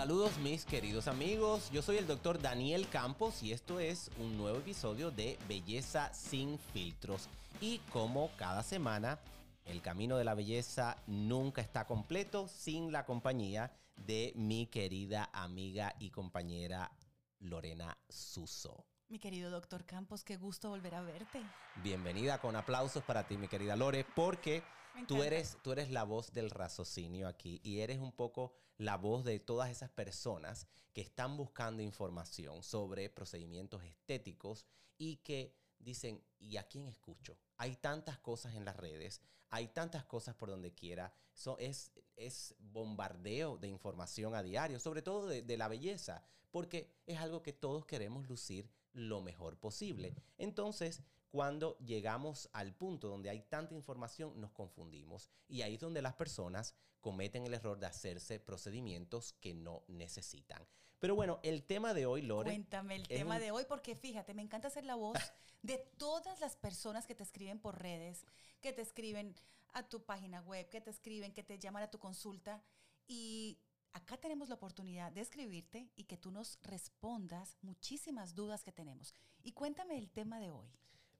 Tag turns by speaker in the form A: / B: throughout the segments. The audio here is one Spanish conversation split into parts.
A: Saludos mis queridos amigos, yo soy el doctor Daniel Campos y esto es un nuevo episodio de Belleza sin filtros. Y como cada semana, el camino de la belleza nunca está completo sin la compañía de mi querida amiga y compañera Lorena Suso.
B: Mi querido doctor Campos, qué gusto volver a verte.
A: Bienvenida con aplausos para ti, mi querida Lore, porque tú eres, tú eres la voz del raciocinio aquí y eres un poco la voz de todas esas personas que están buscando información sobre procedimientos estéticos y que dicen, ¿y a quién escucho? Hay tantas cosas en las redes, hay tantas cosas por donde quiera. es, es bombardeo de información a diario, sobre todo de, de la belleza, porque es algo que todos queremos lucir lo mejor posible. Entonces, cuando llegamos al punto donde hay tanta información, nos confundimos. Y ahí es donde las personas cometen el error de hacerse procedimientos que no necesitan. Pero bueno, el tema de hoy, Lore.
B: Cuéntame el tema de hoy, porque fíjate, me encanta ser la voz de todas las personas que te escriben por redes, que te escriben a tu página web, que te escriben, que te llaman a tu consulta. Y acá tenemos la oportunidad de escribirte y que tú nos respondas muchísimas dudas que tenemos. Y cuéntame el tema de hoy.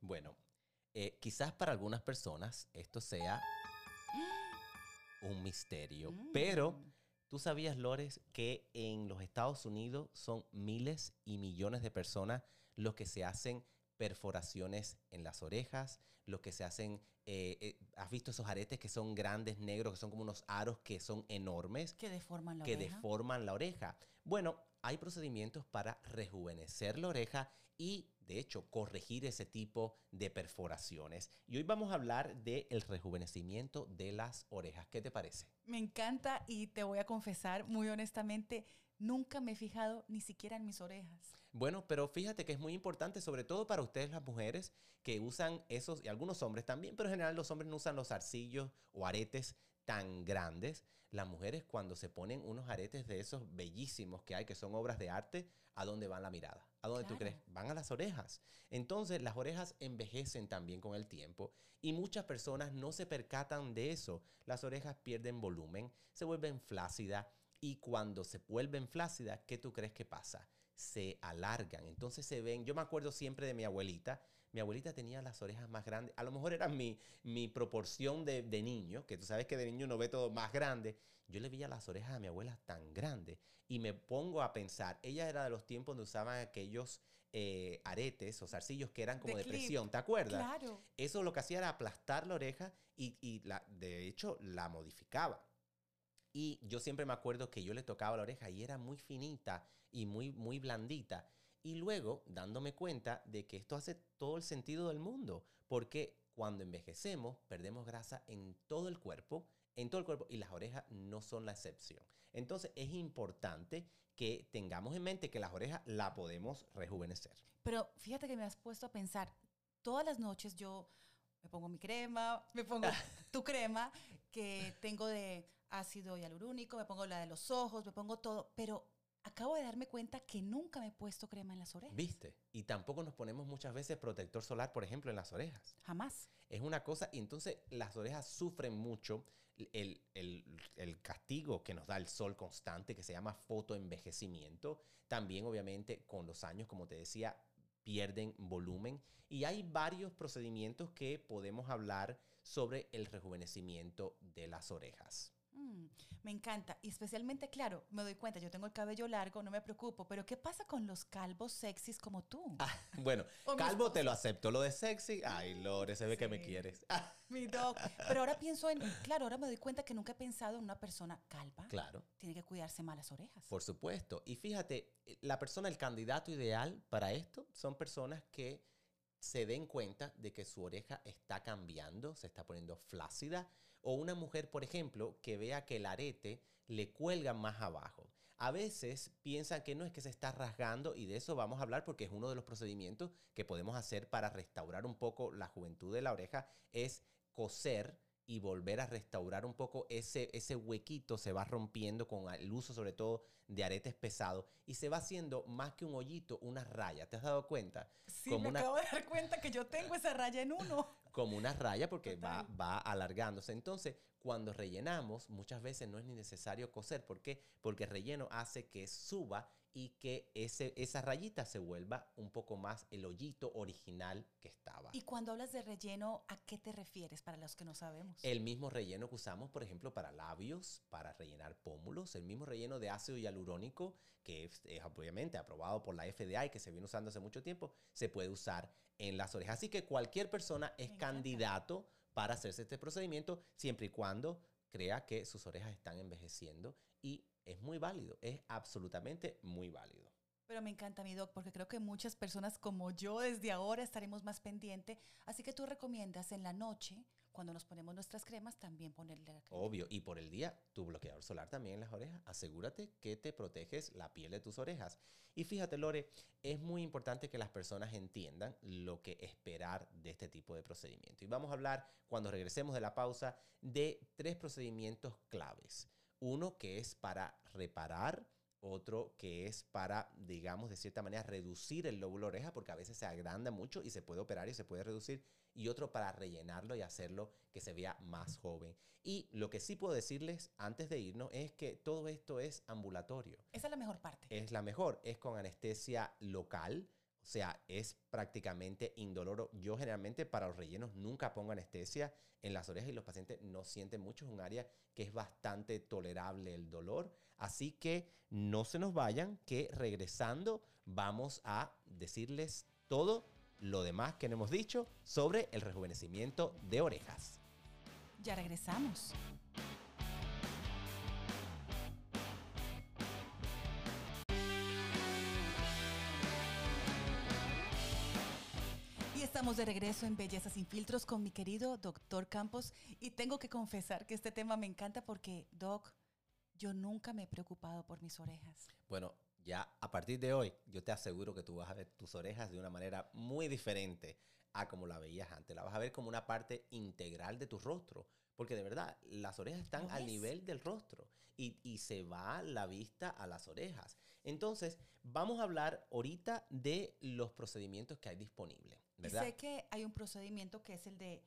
A: Bueno, eh, quizás para algunas personas esto sea un misterio, mm. pero tú sabías, Lores, que en los Estados Unidos son miles y millones de personas los que se hacen perforaciones en las orejas, lo que se hacen, eh, eh, ¿has visto esos aretes que son grandes, negros, que son como unos aros que son enormes?
B: Que deforman la
A: oreja. Que deforman la oreja. Bueno, hay procedimientos para rejuvenecer la oreja y, de hecho, corregir ese tipo de perforaciones. Y hoy vamos a hablar del rejuvenecimiento de las orejas. ¿Qué te parece?
B: Me encanta y te voy a confesar muy honestamente, nunca me he fijado ni siquiera en mis orejas.
A: Bueno, pero fíjate que es muy importante, sobre todo para ustedes las mujeres que usan esos, y algunos hombres también, pero en general los hombres no usan los arcillos o aretes tan grandes, las mujeres cuando se ponen unos aretes de esos bellísimos que hay, que son obras de arte, ¿a dónde van la mirada? ¿A dónde tú crees? Van a las orejas. Entonces las orejas envejecen también con el tiempo y muchas personas no se percatan de eso. Las orejas pierden volumen, se vuelven flácidas y cuando se vuelven flácidas, ¿qué tú crees que pasa? Se alargan. Entonces se ven, yo me acuerdo siempre de mi abuelita. Mi abuelita tenía las orejas más grandes. A lo mejor era mi, mi proporción de, de niño, que tú sabes que de niño uno ve todo más grande. Yo le veía las orejas a mi abuela tan grandes y me pongo a pensar, ella era de los tiempos donde usaban aquellos eh, aretes o zarcillos que eran como de, presión, ¿te acuerdas?
B: Claro.
A: Eso lo que hacía era aplastar la oreja y, y la, de hecho la modificaba. Y yo siempre me acuerdo que yo le tocaba la oreja y era muy finita y muy, muy blandita. Y luego dándome cuenta de que esto hace todo el sentido del mundo, porque cuando envejecemos perdemos grasa en todo el cuerpo, en todo el cuerpo y las orejas no son la excepción. Entonces es importante que tengamos en mente que las orejas la podemos rejuvenecer.
B: Pero fíjate que me has puesto a pensar, todas las noches yo me pongo mi crema, me pongo tu crema que tengo de ácido hialurónico, me pongo la de los ojos, me pongo todo, pero acabo de darme cuenta que nunca me he puesto crema en las orejas.
A: ¿Viste? Y tampoco nos ponemos muchas veces protector solar, por ejemplo, en las orejas.
B: Jamás.
A: Es una cosa, y entonces las orejas sufren mucho el, el castigo que nos da el sol constante, que se llama fotoenvejecimiento. También, obviamente, con los años, como te decía, pierden volumen y hay varios procedimientos que podemos hablar sobre el rejuvenecimiento de las orejas.
B: Mm, me encanta. Y especialmente, claro, me doy cuenta, yo tengo el cabello largo, no me preocupo, pero ¿qué pasa con los calvos sexys como tú?
A: Ah, bueno, calvo te lo acepto. Lo de sexy, ay, Lore, se ve que me quieres.
B: Mi doc. Pero ahora pienso en, claro, ahora me doy cuenta que nunca he pensado en una persona calva.
A: Claro.
B: Tiene que cuidarse más las orejas.
A: Por supuesto. Y fíjate, la persona, el candidato ideal para esto son personas que se den cuenta de que su oreja está cambiando, se está poniendo flácida, o una mujer, por ejemplo, que vea que el arete le cuelga más abajo. A veces piensan que no es que se está rasgando y de eso vamos a hablar porque es uno de los procedimientos que podemos hacer para restaurar un poco la juventud de la oreja, es coser y volver a restaurar un poco ese, ese huequito, se va rompiendo con el uso sobre todo de aretes pesados y se va haciendo más que un hoyito, una raya. ¿Te has dado cuenta?
B: Sí, me acabo de dar cuenta que yo tengo esa raya en uno.
A: Como una raya porque va, va alargándose. Entonces, cuando rellenamos, muchas veces no es ni necesario coser. ¿Por qué? Porque el relleno hace que suba y que ese, esa rayita se vuelva un poco más el hoyito original que estaba.
B: Y cuando hablas de relleno, ¿a qué te refieres para los que no sabemos?
A: El mismo relleno que usamos, por ejemplo, para labios, para rellenar pómulos, el mismo relleno de ácido hialurónico, que es, es obviamente aprobado por la FDA y que se viene usando hace mucho tiempo, se puede usar en las orejas. Así que cualquier persona es candidato para hacerse este procedimiento, siempre y cuando crea que sus orejas están envejeciendo y es muy válido, es absolutamente muy válido.
B: Pero me encanta mi doc, porque creo que muchas personas como yo desde ahora estaremos más pendientes. Así que tú recomiendas en la noche, cuando nos ponemos nuestras cremas, también ponerle la crema.
A: Obvio, y por el día, tu bloqueador solar también en las orejas. Asegúrate que te proteges la piel de tus orejas. Y fíjate, Lore, es muy importante que las personas entiendan lo que esperar de este tipo de procedimiento. Y vamos a hablar, cuando regresemos de la pausa, de tres procedimientos claves. Uno que es para reparar, otro que es para, digamos, de cierta manera, reducir el lóbulo oreja, porque a veces se agranda mucho y se puede operar y se puede reducir y otro para rellenarlo y hacerlo que se vea más joven. Y lo que sí puedo decirles antes de irnos es que todo esto es ambulatorio.
B: Esa es la mejor parte.
A: Es la mejor, es con anestesia local, o sea, es prácticamente indoloro. Yo generalmente para los rellenos nunca pongo anestesia en las orejas y los pacientes no sienten mucho, es un área que es bastante tolerable el dolor. Así que no se nos vayan, que regresando vamos a decirles todo lo demás que hemos dicho sobre el rejuvenecimiento de orejas.
B: Ya regresamos. Estamos de regreso en Belleza sin filtros con mi querido doctor Campos. Y tengo que confesar que este tema me encanta porque, doc, yo nunca me he preocupado por mis orejas.
A: Bueno, ya a partir de hoy, yo te aseguro que tú vas a ver tus orejas de una manera muy diferente a como la veías antes. La vas a ver como una parte integral de tu rostro. Porque de verdad, las orejas están
B: ¿Lo
A: al nivel del rostro y, y se va la vista a las orejas. Entonces, vamos a hablar ahorita de los procedimientos que hay disponibles,
B: Y
A: ¿verdad?
B: sé que hay un procedimiento que es el de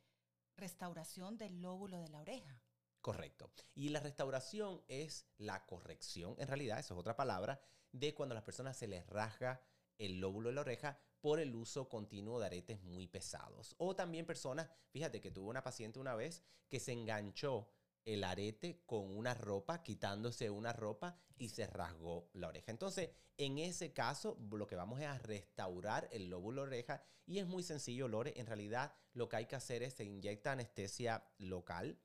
B: restauración del lóbulo de la oreja.
A: Correcto. Y la restauración es la corrección, en realidad, eso es otra palabra, de cuando a las personas se les rasga el lóbulo de la oreja por el uso continuo de aretes muy pesados. O también personas, fíjate que tuve una paciente una vez que se enganchó el arete con una ropa, quitándose una ropa y se rasgó la oreja. Entonces, en ese caso, lo que vamos a restaurar el lóbulo oreja y es muy sencillo, Lore. En realidad, lo que hay que hacer es se inyecta anestesia local,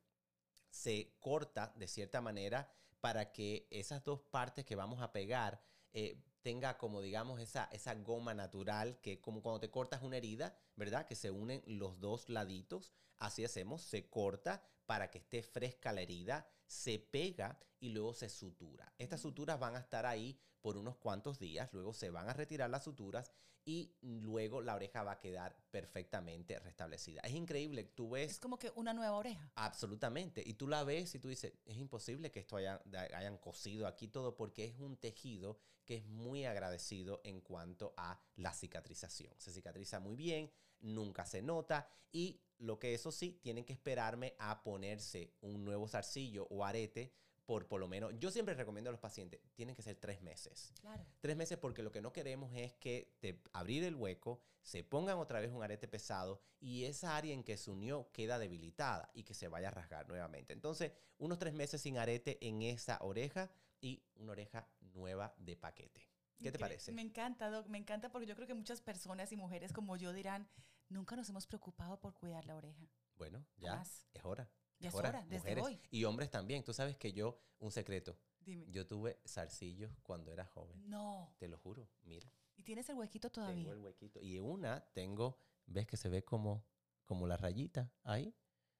A: se corta de cierta manera para que esas dos partes que vamos a pegar eh, tenga como digamos esa, esa goma natural que como cuando te cortas una herida, ¿verdad? Que se unen los dos laditos. Así hacemos, se corta para que esté fresca la herida, se pega y luego se sutura. Estas suturas van a estar ahí por unos cuantos días, luego se van a retirar las suturas y luego la oreja va a quedar perfectamente restablecida. Es increíble, tú ves...
B: Es como que una nueva oreja.
A: Absolutamente. Y tú la ves y tú dices, es imposible que esto haya, hayan cosido aquí todo porque es un tejido que es muy agradecido en cuanto a la cicatrización. Se cicatriza muy bien, nunca se nota y lo que eso sí, tienen que esperarme a ponerse un nuevo zarcillo o arete por por lo menos, yo siempre recomiendo a los pacientes, tienen que ser tres meses.
B: Claro.
A: Tres meses porque lo que no queremos es que te abrir el hueco, se pongan otra vez un arete pesado y esa área en que se unió queda debilitada y que se vaya a rasgar nuevamente. Entonces, unos tres meses sin arete en esa oreja y una oreja nueva de paquete. ¿Qué te parece?
B: Me encanta, Doc, me encanta porque yo creo que muchas personas y mujeres como yo dirán, nunca nos hemos preocupado por cuidar la oreja.
A: Bueno, ya
B: Jamás.
A: es hora.
B: Ya es hora, desde
A: mujeres
B: hoy.
A: Y hombres también. Tú sabes que yo, un secreto,
B: Dime.
A: yo tuve zarcillos cuando era joven.
B: No.
A: Te lo juro, mira.
B: ¿Y tienes el huequito todavía?
A: Tengo el huequito. Y una tengo, ¿ves que se ve como, como la rayita ahí?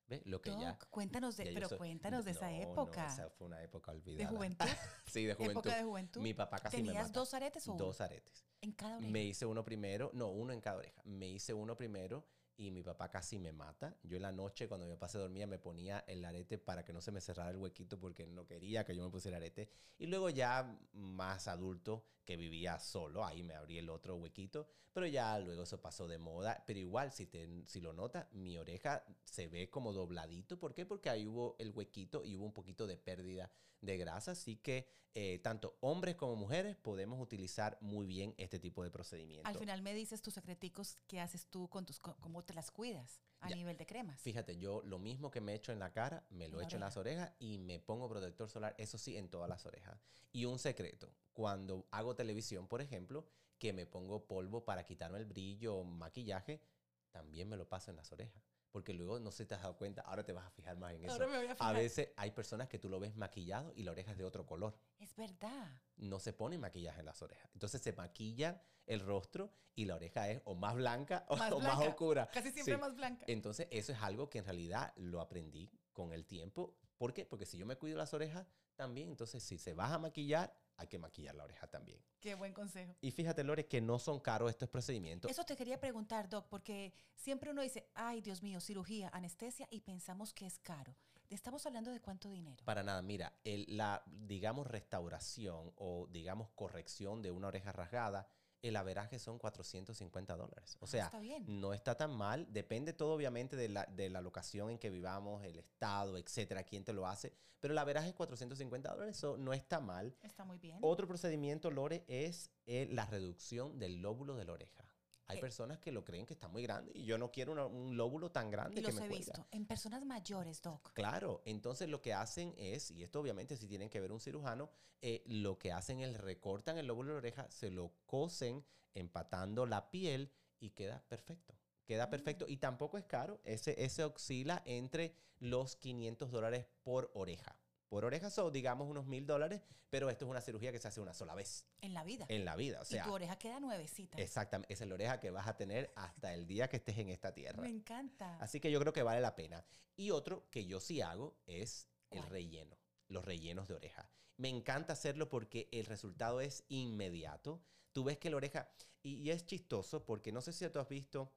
A: ¿Ves? Lo que ya.
B: Cuéntanos de,
A: ya
B: pero
A: soy-
B: cuéntanos de esa
A: no,
B: época.
A: esa fue una época
B: de
A: olvidada.
B: juventud.
A: sí, de juventud.
B: Época de juventud.
A: Mi papá casi me
B: ¿Tenías
A: mata.
B: dos aretes o uno?
A: Dos aretes.
B: en cada oreja?
A: Me hice uno primero, no, uno en cada oreja. Me hice uno primero y mi papá casi me mata. Yo en la noche, cuando mi papá se dormía, me ponía el arete para que no se me cerrara el huequito porque no quería que yo me pusiera arete. Y luego ya más adulto, que vivía solo, ahí me abrí el otro huequito, pero ya luego eso pasó de moda. Pero igual, si, te, si lo notas, mi oreja se ve como dobladito. ¿Por qué? Porque ahí hubo el huequito y hubo un poquito de pérdida de grasa. Así que eh, tanto hombres como mujeres podemos utilizar muy bien este tipo de procedimiento.
B: Al final me dices tus secreticos que haces tú con tus, cómo te las cuidas a nivel de cremas.
A: Fíjate, yo lo mismo que me echo en la cara, me lo echo en las orejas y me pongo protector solar, eso sí, en todas las orejas. Y un secreto, cuando hago televisión, por ejemplo, que me pongo polvo para quitarme el brillo, maquillaje, también me lo paso en las orejas porque luego no se te has dado cuenta, ahora te vas a fijar más en eso. a, veces hay personas que tú lo ves maquillado y la oreja es de otro color.
B: Es verdad.
A: No se pone maquillaje en las orejas. Entonces se maquilla el rostro y la oreja es o más blanca o más, oscura.
B: Casi siempre más blanca.
A: Entonces eso es algo que en realidad lo aprendí con el tiempo. ¿Por qué? Porque si yo me cuido las orejas, también, entonces si se vas a maquillar, hay que maquillar la oreja también.
B: Qué buen consejo.
A: Y fíjate, Lore, que no son caros estos procedimientos.
B: Eso te quería preguntar, Doc, porque siempre uno dice, ay, Dios mío, cirugía, anestesia, y pensamos que es caro. ¿Estamos hablando de cuánto dinero?
A: Para nada, mira, la, digamos, restauración o, digamos, corrección de una oreja rasgada el averaje son 450 dólares. O ah, sea, no está tan mal. Depende todo, obviamente, de la, de la, locación en que vivamos, el estado, etcétera, quién te lo hace. Pero el averaje es 450 dólares, eso no está mal.
B: Está muy bien.
A: Otro procedimiento, Lore, es eh, la reducción del lóbulo de la oreja. Hay eh, personas que lo creen que está muy grande y yo no quiero un lóbulo tan grande.
B: Y los he visto en personas mayores, Doc.
A: Claro, entonces lo que hacen es, y esto obviamente si tienen que ver un cirujano, eh, lo que hacen es recortan el lóbulo de la oreja, se lo cosen empatando la piel y queda perfecto. Queda mm. perfecto y tampoco es caro. Ese, ese oscila entre los 500 dólares por oreja por oreja son, digamos, unos mil dólares, pero esto es una cirugía que se hace una sola vez.
B: En la vida.
A: En la vida, o sea.
B: Y tu oreja queda nuevecita.
A: Exactamente, esa es la oreja que vas a tener hasta el día que estés en esta tierra.
B: Me encanta.
A: Así que yo creo que vale la pena. Y otro que yo sí hago es el relleno, los rellenos de oreja. Me encanta hacerlo porque el resultado es inmediato. Tú ves que la oreja, y, y es chistoso porque no sé si tú has visto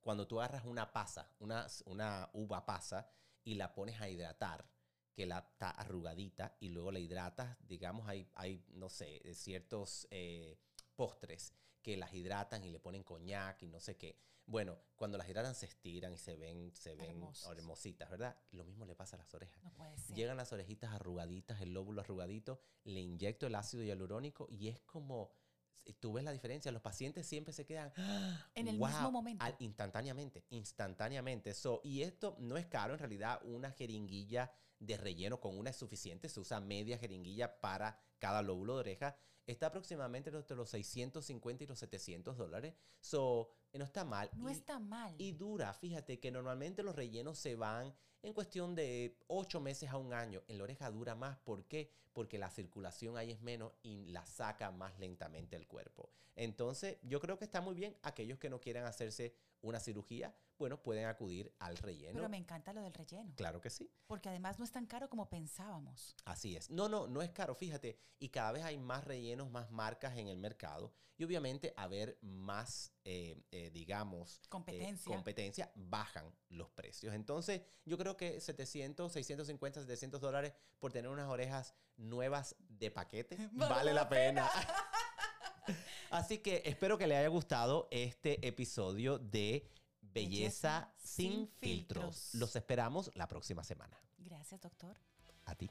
A: cuando tú agarras una pasa, una, una uva pasa, y la pones a hidratar que la está arrugadita y luego la hidratas, digamos, hay, hay no sé, ciertos eh, postres que las hidratan y le ponen coñac y no sé qué. Bueno, cuando las hidratan se estiran y se ven, se ven hermositas, ¿verdad? Lo mismo le pasa a las orejas.
B: No puede ser.
A: Llegan las orejitas arrugaditas, el lóbulo arrugadito, le inyecto el ácido hialurónico y es como tú ves la diferencia, los pacientes siempre se quedan
B: en el mismo momento.
A: instantáneamente, instantáneamente. So, y esto no es caro, en realidad una jeringuilla de relleno con una es suficiente, se usa media jeringuilla para cada lóbulo de oreja, está aproximadamente entre los 650 y los 700 dólares. So, no está mal.
B: No está mal.
A: Y dura, fíjate que normalmente los rellenos se van en cuestión de 8 meses a un año. En la oreja dura más, ¿por qué? Porque la circulación ahí es menos y la saca más lentamente el cuerpo. Entonces, yo creo que está muy bien aquellos que no quieran hacerse una cirugía, bueno, pueden acudir al relleno.
B: Pero me encanta lo del relleno.
A: Claro que sí.
B: Porque además no es tan caro como pensábamos.
A: Así es. No, no, no es caro, fíjate. Y cada vez hay más rellenos, más marcas en el mercado. Y obviamente, a ver más, eh, eh, digamos,
B: eh, competencia.
A: competencia, bajan los precios. Entonces, yo creo que 700, 650, 700 dólares por tener unas orejas nuevas de paquete vale, la pena. Así que espero que le haya gustado este episodio de Belleza, sin, filtros. Los esperamos la próxima semana.
B: Gracias, doctor.
A: A ti.